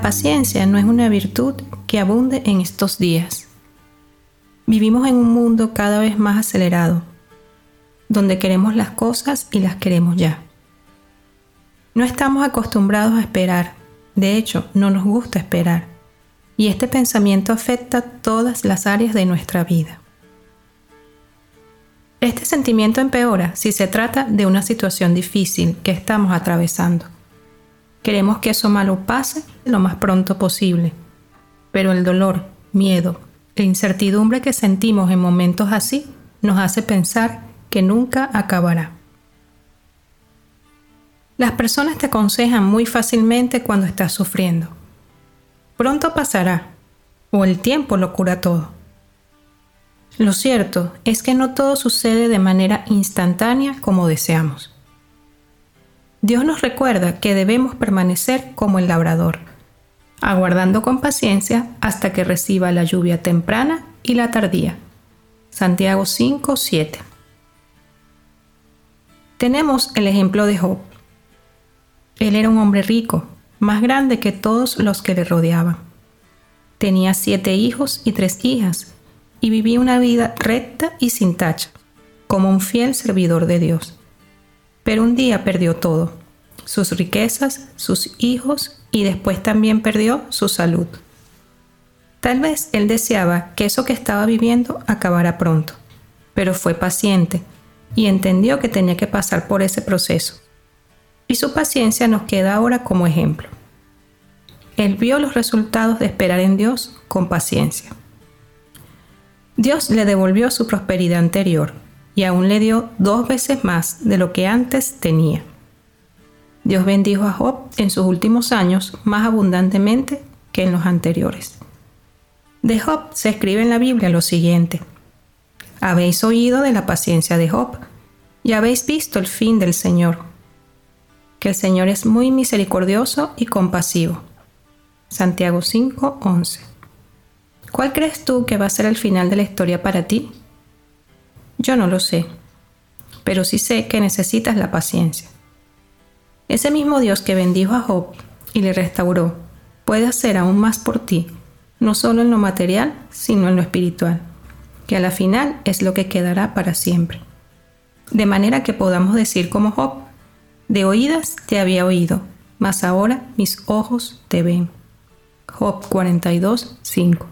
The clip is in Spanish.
paciencia no es una virtud que abunde en estos días. Vivimos en un mundo cada vez más acelerado, donde queremos las cosas y las queremos ya. No estamos acostumbrados a esperar, de hecho, no nos gusta esperar, y este pensamiento afecta todas las áreas de nuestra vida. Este sentimiento empeora si se trata de una situación difícil que estamos atravesando. Queremos que eso malo pase lo más pronto posible, pero el dolor, miedo e incertidumbre que sentimos en momentos así nos hace pensar que nunca acabará. Las personas te aconsejan muy fácilmente cuando estás sufriendo. Pronto pasará, o el tiempo lo cura todo. Lo cierto es que no todo sucede de manera instantánea como deseamos. Dios nos recuerda que debemos permanecer como el labrador, aguardando con paciencia hasta que reciba la lluvia temprana y la tardía. Santiago 5, 7. Tenemos el ejemplo de Job. Él era un hombre rico, más grande que todos los que le rodeaban. Tenía siete hijos y tres hijas, y vivía una vida recta y sin tacha, como un fiel servidor de Dios. Pero un día perdió todo, sus riquezas, sus hijos, y después también perdió su salud. Tal vez él deseaba que eso que estaba viviendo acabara pronto, pero fue paciente y entendió que tenía que pasar por ese proceso. Y su paciencia nos queda ahora como ejemplo. Él vio los resultados de esperar en Dios con paciencia. Dios le devolvió su prosperidad anterior y aún le dio dos veces más de lo que antes tenía. Dios bendijo a Job en sus últimos años más abundantemente que en los anteriores. De Job se escribe en la Biblia lo siguiente. Habéis oído de la paciencia de Job y habéis visto el fin del Señor, que el Señor es muy misericordioso y compasivo. Santiago 5:11. ¿Cuál crees tú que va a ser el final de la historia para ti? Yo no lo sé, pero sí sé que necesitas la paciencia. Ese mismo Dios que bendijo a Job y le restauró puede hacer aún más por ti, no solo en lo material, sino en lo espiritual que a la final es lo que quedará para siempre. De manera que podamos decir como Job, de oídas te había oído, mas ahora mis ojos te ven. Job 42, 5.